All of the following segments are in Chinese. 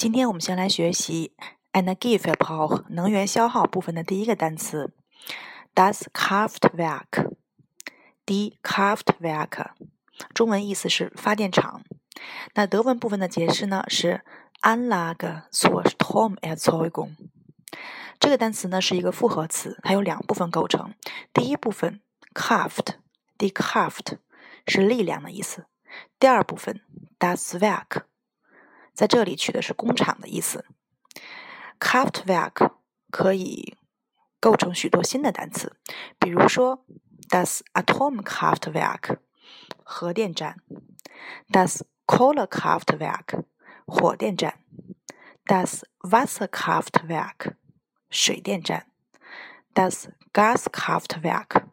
今天我们先来学习 Energieverbrauch 能源消耗部分的第一个单词，das Kraftwerk。die Kraftwerk，中文意思是发电厂。那德文部分的解释呢是 Anlage zur Stromerzeugung。这个单词呢是一个复合词，它由两部分构成。第一部分 Kraft，die Kraft 是力量的意思。第二部分 das Werk，在这里取的是工厂的意思。Kraftwerk 可以构成许多新的单词，比如说 das Atomkraftwerk 核电站，das Kohlekraftwerk 火电站，das Wasserkraftwerk 水电站，das Gaskraftwerk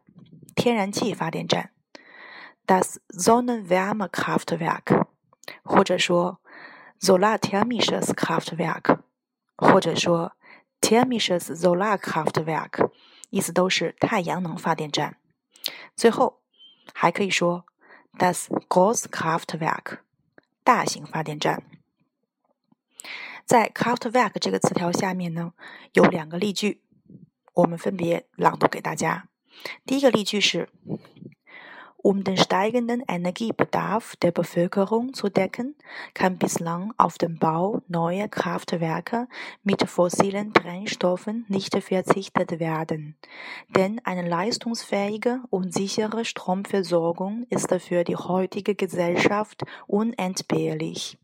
天然气发电站，das Sonnenwärmekraftwerk 或者说 Zola Termisches Kraftwerk 或者说 Thermisches Solarkraftwerk 意思都是太阳能发电站。最后还可以说 das Großkraftwerk 大型发电站。在 Kraftwerk 这个词条下面呢，有两个例句，我们分别朗读给大家。第一个例句是 ：Um den steigenden Energiebedarf der Bevölkerung zu decken, kann bislang auf dem Bau neuer Kraftwerke mit fossilen Brennstoffen nicht verzichtet werden. Denn eine leistungsfähige und sichere Stromversorgung ist für die heutige Gesellschaft unentbehrlich.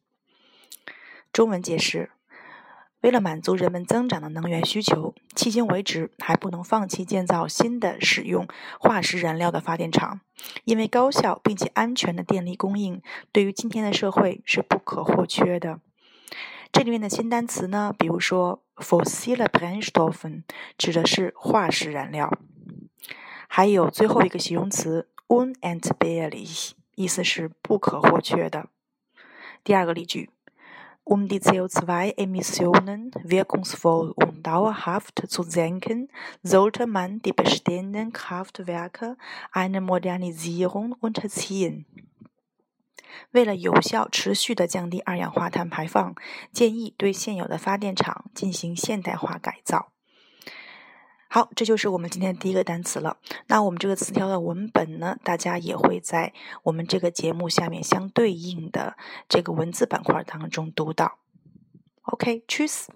中文解释： 为了满足人们增长的能源需求，迄今为止还不能放弃建造新的使用化石燃料的发电厂，因为高效并且安全的电力供应对于今天的社会是不可或缺的。这里面的新单词呢，比如说 fossile b r e n s t o f f e n 指的是化石燃料，还有最后一个形容词 unentbehrlich，意思是不可或缺的。第二个例句。Um die CO2-Emissionen wirkungsvoll und dauerhaft zu senken, sollte man die bestehenden Kraftwerke einer Modernisierung unterziehen. 为了有效、持续地降低二氧化碳排放，建议对现有的发电厂进行现代化改造。 好，这就是我们今天第一个单词了。那我们这个词条的文本呢，大家也会在我们这个节目下面相对应的这个文字板块当中读到。OK，Cheers。